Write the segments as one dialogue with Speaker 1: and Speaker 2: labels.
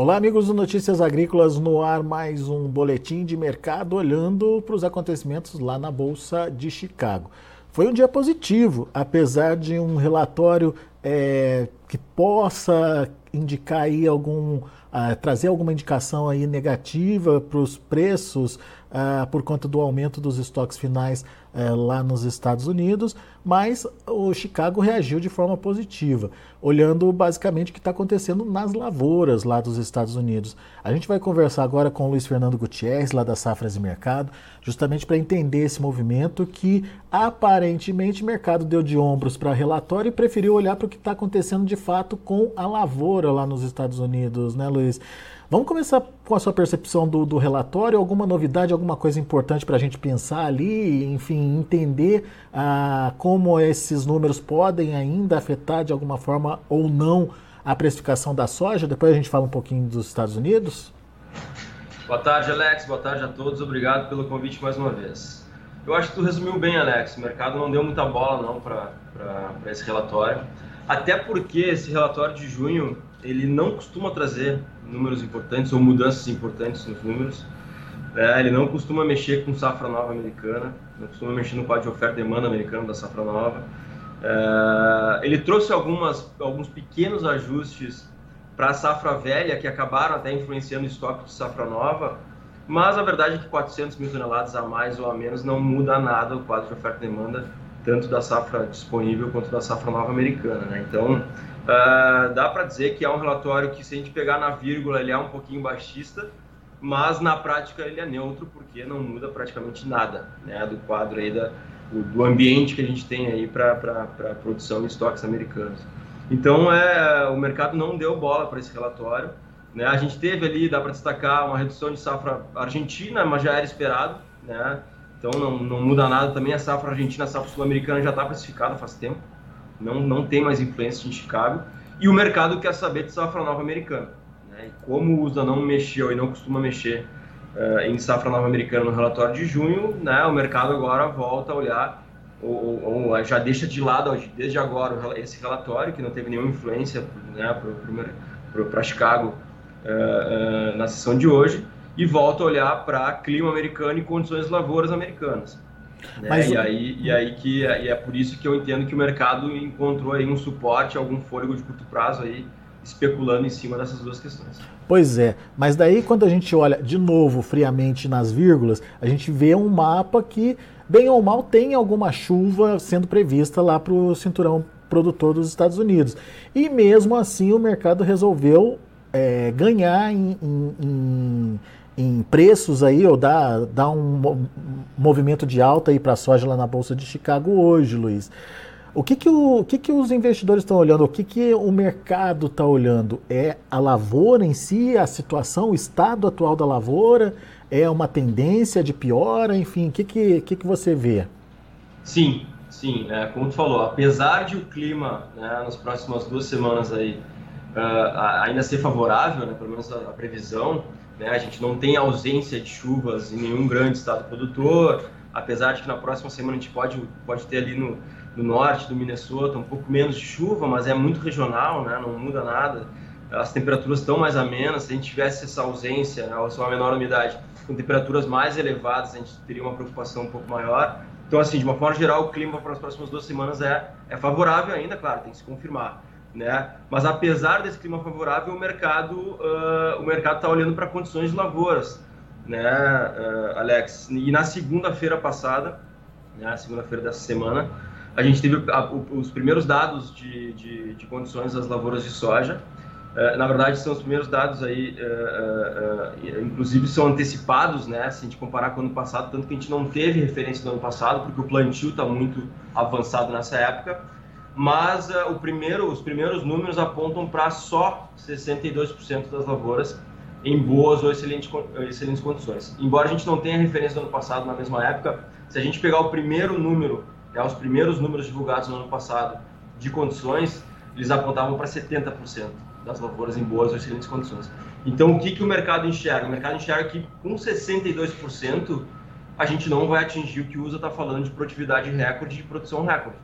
Speaker 1: Olá, amigos do Notícias Agrícolas, no ar mais um boletim de mercado olhando para os acontecimentos lá na Bolsa de Chicago. Foi um dia positivo, apesar de um relatório é, que possa indicar aí algum, uh, trazer alguma indicação aí negativa para os preços uh, por conta do aumento dos estoques finais uh, lá nos Estados Unidos, mas o Chicago reagiu de forma positiva, olhando basicamente o que está acontecendo nas lavouras lá dos Estados Unidos. A gente vai conversar agora com o Luiz Fernando Gutierrez, lá da Safras e Mercado, justamente para entender esse movimento que aparentemente o mercado deu de ombros para relatório e preferiu olhar para o que está acontecendo de fato com a lavoura lá nos Estados Unidos, né, Luiz? Vamos começar com a sua percepção do, do relatório, alguma novidade, alguma coisa importante para a gente pensar ali, enfim, entender ah, como esses números podem ainda afetar de alguma forma ou não a precificação da soja. Depois a gente fala um pouquinho dos Estados Unidos.
Speaker 2: Boa tarde, Alex. Boa tarde a todos. Obrigado pelo convite mais uma vez. Eu acho que tu resumiu bem, Alex. O mercado não deu muita bola não para esse relatório. Até porque esse relatório de junho ele não costuma trazer números importantes ou mudanças importantes nos números. É, ele não costuma mexer com safra nova americana, não costuma mexer no quadro de oferta e demanda americano da safra nova. É, ele trouxe algumas, alguns pequenos ajustes para a safra velha que acabaram até influenciando o estoque de safra nova, mas a verdade é que 400 mil toneladas a mais ou a menos não muda nada o quadro de oferta e demanda, tanto da safra disponível quanto da safra nova americana. Né? Então, Uh, dá para dizer que é um relatório que, se a gente pegar na vírgula, ele é um pouquinho baixista, mas na prática ele é neutro, porque não muda praticamente nada né, do quadro aí da, do ambiente que a gente tem aí para produção de estoques americanos. Então, é, o mercado não deu bola para esse relatório. Né? A gente teve ali, dá para destacar, uma redução de safra argentina, mas já era esperado. Né? Então, não, não muda nada também. A safra argentina, a safra sul-americana já está precificada faz tempo não, não tem mais influência em Chicago. E o mercado quer saber de safra nova americana. Né? E como o USA não mexeu e não costuma mexer uh, em safra nova americana no relatório de junho, né, o mercado agora volta a olhar, ou, ou já deixa de lado desde agora esse relatório, que não teve nenhuma influência né, para Chicago uh, uh, na sessão de hoje, e volta a olhar para clima americano e condições lavouras americanas. Né? Mas, e, aí, e aí que e é por isso que eu entendo que o mercado encontrou aí um suporte, algum fôlego de curto prazo aí, especulando em cima dessas duas questões.
Speaker 1: Pois é, mas daí quando a gente olha de novo friamente nas vírgulas, a gente vê um mapa que, bem ou mal, tem alguma chuva sendo prevista lá para o cinturão produtor dos Estados Unidos. E mesmo assim o mercado resolveu é, ganhar em, em, em em preços aí, ou dá, dá um movimento de alta aí para a soja lá na Bolsa de Chicago hoje, Luiz. O que, que, o, o que, que os investidores estão olhando? O que, que o mercado está olhando? É a lavoura em si, a situação, o estado atual da lavoura? É uma tendência de piora? Enfim, o que, que, que, que você vê?
Speaker 2: Sim, sim. É, como tu falou, apesar de o clima né, nas próximas duas semanas aí uh, ainda ser favorável, né, pelo menos a, a previsão, né? A gente não tem ausência de chuvas em nenhum grande estado produtor, apesar de que na próxima semana a gente pode, pode ter ali no, no norte do Minnesota um pouco menos de chuva, mas é muito regional, né? não muda nada. As temperaturas estão mais amenas, se a gente tivesse essa ausência, né, ou uma menor umidade, com temperaturas mais elevadas, a gente teria uma preocupação um pouco maior. Então, assim, de uma forma geral, o clima para as próximas duas semanas é, é favorável ainda, claro, tem que se confirmar né? Mas apesar desse clima favorável, o mercado uh, o mercado está olhando para condições de lavouras, né, uh, Alex? E na segunda-feira passada, né, segunda-feira dessa semana, a gente teve a, os primeiros dados de, de, de, condições das lavouras de soja. Uh, na verdade, são os primeiros dados aí, inclusive são antecipados, né? Se a gente comparar com o ano passado, tanto que a gente não teve referência do ano passado, porque o plantio está muito avançado nessa época mas uh, primeiro, os primeiros números apontam para só 62% das lavouras em boas ou excelentes, excelentes condições. Embora a gente não tenha referência do ano passado na mesma época, se a gente pegar o primeiro número, né, os primeiros números divulgados no ano passado de condições, eles apontavam para 70% das lavouras em boas ou excelentes condições. Então, o que, que o mercado enxerga? O mercado enxerga que com 62% a gente não vai atingir o que o USA está falando de produtividade recorde e produção recorde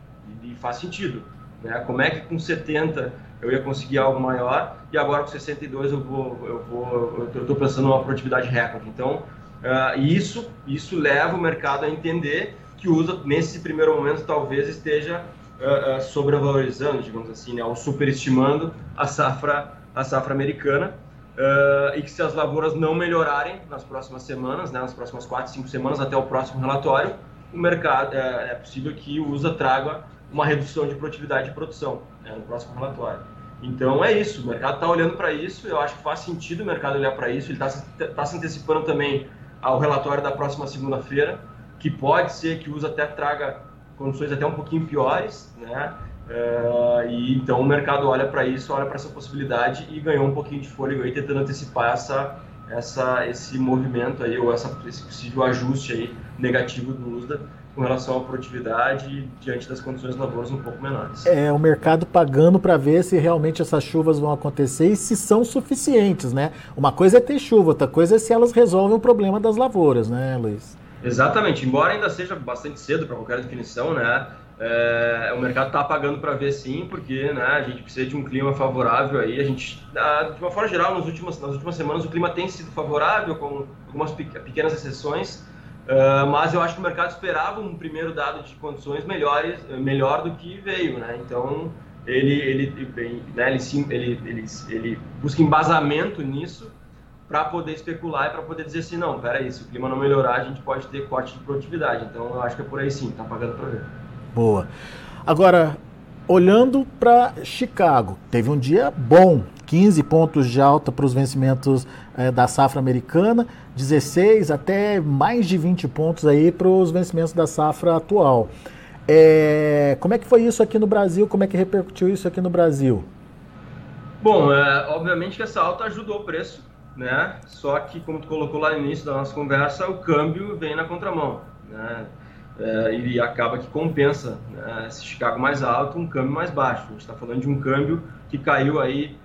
Speaker 2: e faz sentido. Né? Como é que com 70 eu ia conseguir algo maior e agora com 62 eu vou eu vou eu estou pensando numa produtividade recorde. Então uh, isso isso leva o mercado a entender que usa nesse primeiro momento talvez esteja uh, uh, sobrevalorizando, digamos assim, né, ou superestimando a safra a safra americana. Uh, e que se as lavouras não melhorarem nas próximas semanas, né, nas próximas quatro, cinco semanas até o próximo relatório, o mercado é, é possível que o USA traga uma redução de produtividade de produção né, no próximo relatório. Então é isso, o mercado está olhando para isso, eu acho que faz sentido o mercado olhar para isso, ele está tá se antecipando também ao relatório da próxima segunda-feira, que pode ser que o USA até traga condições até um pouquinho piores, né? Uh, e então o mercado olha para isso, olha para essa possibilidade e ganhou um pouquinho de fôlego aí, tentando antecipar essa, essa, esse movimento aí, ou essa, esse possível ajuste aí negativo do USDA com relação à produtividade diante das condições lavouras um pouco menores.
Speaker 1: É, o mercado pagando para ver se realmente essas chuvas vão acontecer e se são suficientes, né? Uma coisa é ter chuva, outra coisa é se elas resolvem o problema das lavouras, né, Luiz?
Speaker 2: Exatamente, embora ainda seja bastante cedo para qualquer definição, né? É, o mercado está pagando para ver sim, porque né, a gente precisa de um clima favorável aí. A gente, de uma forma geral, nas últimas, nas últimas semanas o clima tem sido favorável, com algumas pequenas exceções, uh, mas eu acho que o mercado esperava um primeiro dado de condições melhores, melhor do que veio, né? Então ele, ele, ele, né, ele, ele, ele, ele busca embasamento nisso para poder especular e para poder dizer assim, não, peraí, se o clima não melhorar, a gente pode ter corte de produtividade. Então eu acho que é por aí sim, está pagando para ver.
Speaker 1: Boa. Agora, olhando para Chicago, teve um dia bom, 15 pontos de alta para os vencimentos é, da safra americana, 16 até mais de 20 pontos aí para os vencimentos da safra atual. É, como é que foi isso aqui no Brasil? Como é que repercutiu isso aqui no Brasil?
Speaker 2: Bom, é, obviamente que essa alta ajudou o preço, né? Só que, como tu colocou lá no início da nossa conversa, o câmbio vem na contramão, né? é, e acaba que compensa né, esse Chicago mais alto, um câmbio mais baixo. A gente está falando de um câmbio que caiu aí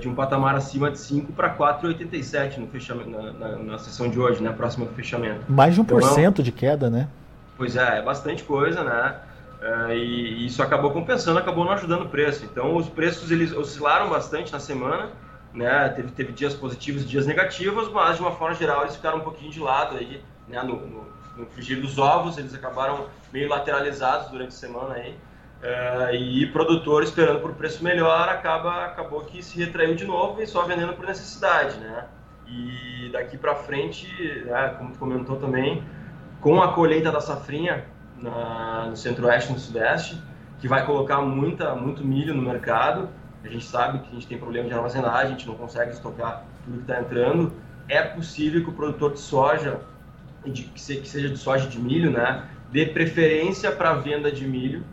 Speaker 2: de um patamar acima de 5 para 4,87 no fechamento, na, na, na, sessão de hoje, né, próxima do fechamento.
Speaker 1: Mais de 1% então, de queda, né?
Speaker 2: Pois é, é bastante coisa, né? É, e, e isso acabou compensando, acabou não ajudando o preço. Então, os preços eles oscilaram bastante na semana, né? Teve, teve dias positivos, dias negativos, mas de uma forma geral eles ficaram um pouquinho de lado aí, né? No, no, no frigir dos ovos, eles acabaram meio lateralizados durante a semana aí. É, e produtor esperando por preço melhor acaba acabou que se retraiu de novo e só vendendo por necessidade, né? E daqui para frente, né, como tu comentou também, com a colheita da safrinha na, no centro-oeste e no sudeste, que vai colocar muita, muito milho no mercado, a gente sabe que a gente tem problema de armazenagem, a gente não consegue estocar tudo que está entrando, é possível que o produtor de soja de, que seja de soja de milho, né, dê preferência para a venda de milho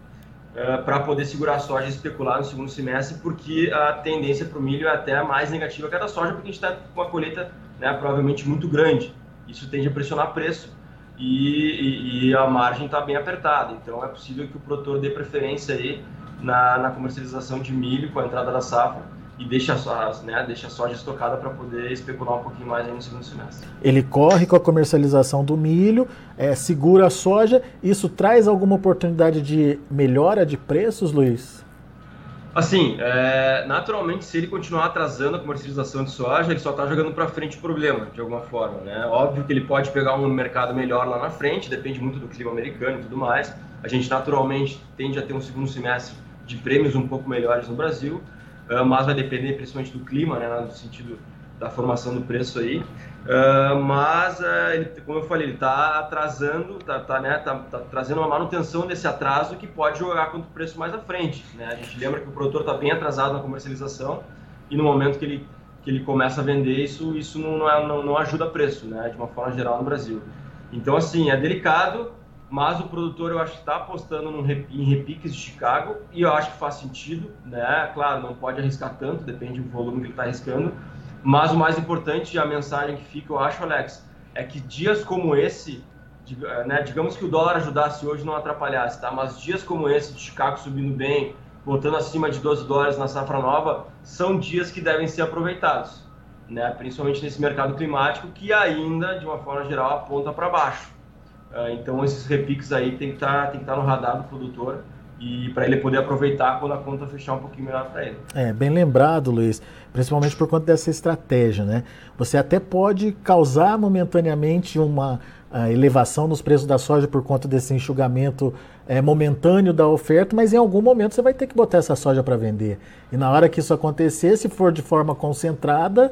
Speaker 2: uh, eh, para poder segurar a soja e especular no segundo semestre, porque a tendência para o milho é até mais negativa que a da soja, porque a gente está com uma colheita né, provavelmente muito grande. Isso tende a pressionar preço e, e, e a margem está bem apertada. Então é possível que o produtor dê preferência aí na, na comercialização de milho com a entrada da safra e deixa, a, né, deixa a soja estocada para poder especular um pouquinho mais no segundo semestre.
Speaker 1: Ele corre com a comercialização do milho, é, segura a soja. Isso traz alguma oportunidade de melhora de preços, Luiz?
Speaker 2: Assim, é, naturalmente, se ele continuar atrasando a comercialização de soja, ele só está jogando para frente o problema, de alguma forma. Né? Óbvio que ele pode pegar um mercado melhor lá na frente, depende muito do clima americano e tudo mais. A gente, naturalmente, tende a ter um segundo semestre de prêmios um pouco melhores no Brasil. Ah, mas vai depender principalmente do clima, né, no sentido da formação do preço aí. Uh, mas, uh, ele, como eu falei, ele está atrasando, está tá, né, tá, tá, trazendo uma manutenção desse atraso que pode jogar contra o preço mais à frente. Né? A gente lembra que o produtor está bem atrasado na comercialização e no momento que ele, que ele começa a vender, isso, isso não, não, é, não, não ajuda preço, né, de uma forma geral no Brasil. Então, assim, é delicado, mas o produtor eu acho que está apostando num, em repiques de Chicago e eu acho que faz sentido, né? Claro, não pode arriscar tanto, depende do volume que ele está arriscando, mas o mais importante a mensagem que fica, eu acho, Alex, é que dias como esse, né, digamos que o dólar ajudasse hoje não atrapalhasse, tá? Mas dias como esse de Chicago subindo bem, voltando acima de 12 dólares na safra nova, são dias que devem ser aproveitados, né? Principalmente nesse mercado climático que ainda, de uma forma geral, aponta para baixo. Ah, então esses repiques aí tem que tá, estar tá no radar do produtor e, para ele poder aproveitar quando a conta fechar um pouquinho melhor para ele.
Speaker 1: É, bem lembrado, Luiz, principalmente por conta dessa estratégia, né? Você até pode causar momentaneamente uma elevação nos preços da soja por conta desse enxugamento é, momentâneo da oferta, mas em algum momento você vai ter que botar essa soja para vender. E na hora que isso acontecer, se for de forma concentrada,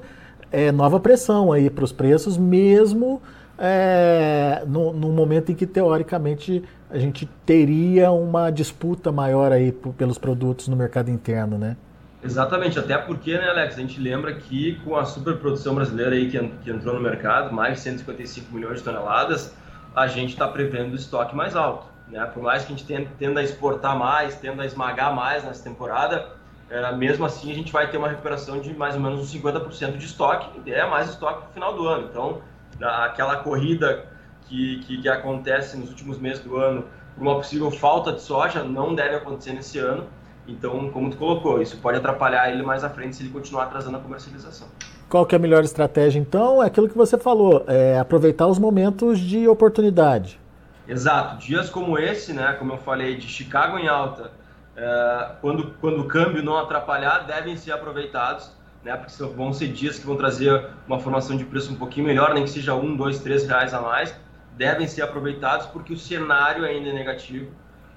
Speaker 1: é nova pressão aí para os preços, mesmo é, no, no, momento em que teoricamente a gente teria uma disputa maior aí pelos produtos no mercado interno, né?
Speaker 2: Exatamente, até porque, né, Alex, a gente lembra que com a superprodução brasileira aí que, que entrou no mercado, mais de 155 milhões de toneladas, a gente está prevendo o estoque mais alto. Né? Por mais que a gente tenda a exportar mais, tenda a esmagar mais nessa temporada, é, mesmo assim a gente vai ter uma recuperação de mais ou menos uns 50% de estoque, é mais estoque no final do ano. Então, aquela corrida que, que, que, acontece nos últimos meses do ano por uma possível falta de soja não deve acontecer nesse ano. Então, como tu colocou, isso pode atrapalhar ele mais à frente se ele continuar atrasando a comercialização.
Speaker 1: Qual que é a melhor estratégia, então? É aquilo que você falou, é aproveitar os momentos de oportunidade.
Speaker 2: Exato. Dias como esse, né, como eu falei, de Chicago em alta, é, quando, quando o câmbio não atrapalhar, devem ser aproveitados né? Porque vão ser dias que vão trazer uma formação de preço um pouquinho melhor, nem que seja um, dois, três reais a mais, devem ser aproveitados porque o cenário ainda é negativo,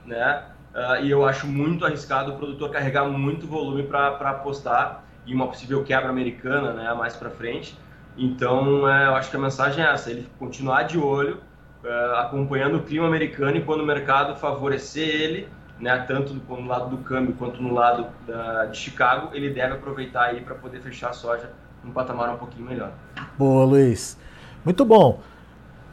Speaker 2: né? Uh, e eu acho muito arriscado o produtor carregar muito volume para apostar em uma possível quebra americana, né? Mais para frente. Então, é, eu acho que a mensagem é essa: ele continuar de olho, uh, acompanhando o clima americano e quando o mercado favorecer ele, né, tanto no lado do câmbio quanto no lado da, de Chicago, ele deve aproveitar aí para poder fechar a soja num patamar um pouquinho melhor.
Speaker 1: Boa, Luiz. Muito bom.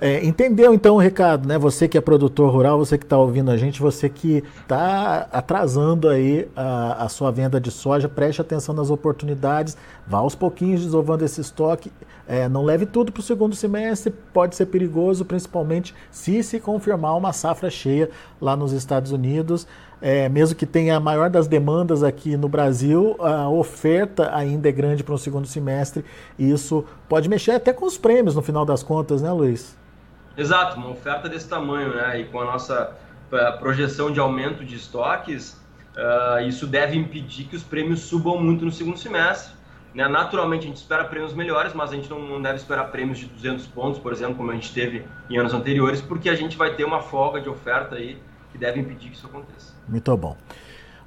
Speaker 1: É, entendeu então o recado, né? Você que é produtor rural, você que está ouvindo a gente, você que está atrasando aí a, a, sua venda de soja, preste atenção nas oportunidades, vá aos pouquinhos desovando esse estoque, é, não leve tudo para o segundo semestre, pode ser perigoso, principalmente se se confirmar uma safra cheia lá nos Estados Unidos. É, mesmo que tenha a maior das demandas aqui no Brasil, a oferta ainda é grande para um segundo semestre e isso pode mexer até com os prêmios no final das contas, né, Luiz?
Speaker 2: Exato, uma oferta desse tamanho, né? E com a nossa projeção de aumento de estoques, uh, isso deve impedir que os prêmios subam muito no segundo semestre. Né? Naturalmente, a gente espera prêmios melhores, mas a gente não, deve esperar prêmios de 200 pontos, por exemplo, como a gente teve em anos anteriores, porque a gente vai ter uma folga de oferta aí que deve impedir que isso aconteça.
Speaker 1: Muito bom.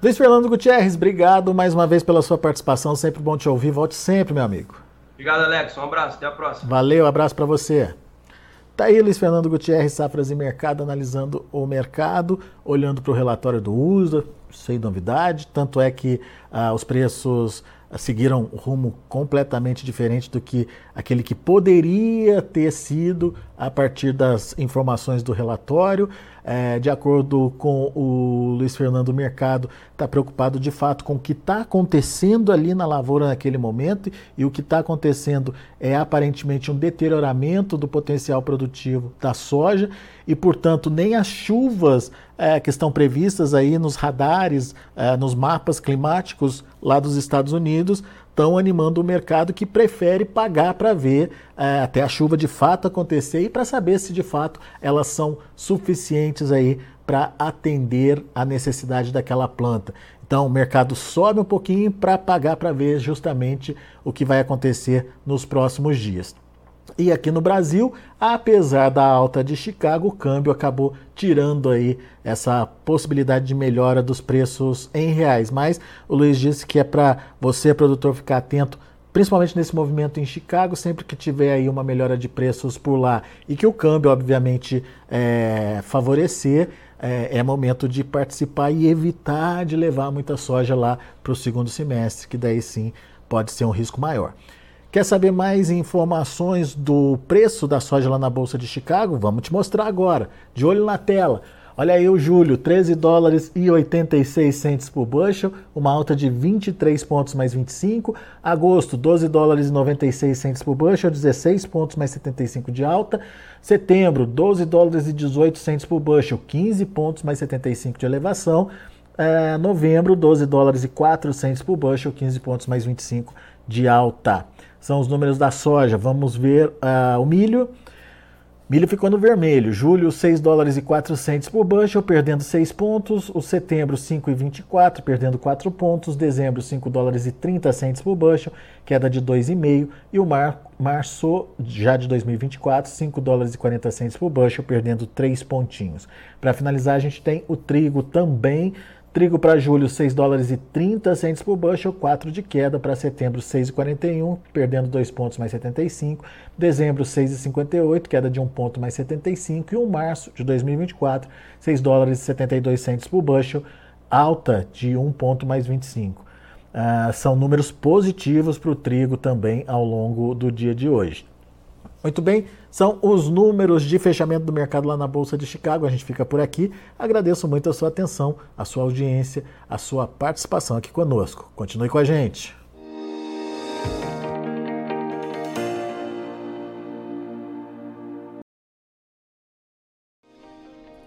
Speaker 1: Luiz Fernando Gutierrez, obrigado mais uma vez pela sua participação. Sempre bom te ouvir. Volte sempre, meu amigo.
Speaker 2: Obrigado, Alex. Um abraço. Até a próxima.
Speaker 1: Valeu, abraço para você. Tá aí Luiz Fernando Gutierrez, Safras e Mercado, analisando o mercado, olhando para o relatório do USA, sem novidade. Tanto é que ah, os preços seguiram um rumo completamente diferente do que aquele que poderia ter sido a partir das informações do relatório. É, de acordo com o Luiz Fernando Mercado, está preocupado de fato com o que está acontecendo ali na lavoura naquele momento e o que está acontecendo é aparentemente um deterioramento do potencial produtivo da soja e, portanto, nem as chuvas é, que estão previstas aí nos radares, é, nos mapas climáticos lá dos Estados Unidos estão animando o mercado que prefere pagar para ver é, até a chuva de fato acontecer e para saber se de fato elas são suficientes aí para atender a necessidade daquela planta. Então o mercado sobe um pouquinho para pagar para ver justamente o que vai acontecer nos próximos dias. E aqui no Brasil, apesar da alta de Chicago, o câmbio acabou tirando aí essa possibilidade de melhora dos preços em reais. Mas o Luiz disse que é para você, produtor, ficar atento, principalmente nesse movimento em Chicago, sempre que tiver aí uma melhora de preços por lá e que o câmbio, obviamente, é, favorecer, é, é, momento de participar e evitar de levar muita soja lá para o segundo semestre, que daí sim pode ser um risco maior. Quer saber mais informações do preço da soja lá na Bolsa de Chicago? Vamos te mostrar agora. De olho na tela. Olha aí o julho, 13 dólares e 86 centes por bushel, uma alta de 23 pontos mais 25. Agosto, 12 dólares e 96 centes por bushel, 16 pontos mais 75 de alta. Setembro, 12 dólares e 18 centes por bushel, 15 pontos mais 75 de elevação. É, novembro, 12 dólares e 4 centes por bushel, 15 pontos mais 25 de alta são os números da soja. Vamos ver uh, o milho. Milho ficou no vermelho. Julho, 6 dólares e 4 centes por bushel, perdendo 6 pontos. O setembro, 5,24, perdendo 4 pontos. Dezembro, 5 dólares e 30 centes por bushel, queda de 2,5. E o mar, março, já de 2024, 5 dólares e 40 centes por bushel, perdendo 3 pontinhos. Para finalizar, a gente tem o trigo também Trigo para julho, 6 dólares e 30 centes por bushel, 4 de queda. Para setembro, 6,41, perdendo 2 pontos mais 75. Dezembro, 6,58, queda de 1 ponto mais 75. E o março de 2024, 6 dólares e 72 centes por bushel, alta de 1 ponto mais 25. Ah, são números positivos para o trigo também ao longo do dia de hoje. Muito bem, são os números de fechamento do mercado lá na Bolsa de Chicago. A gente fica por aqui. Agradeço muito a sua atenção, a sua audiência, a sua participação aqui conosco. Continue com a gente.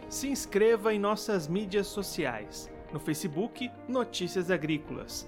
Speaker 3: Se inscreva em nossas mídias sociais. No Facebook, Notícias Agrícolas.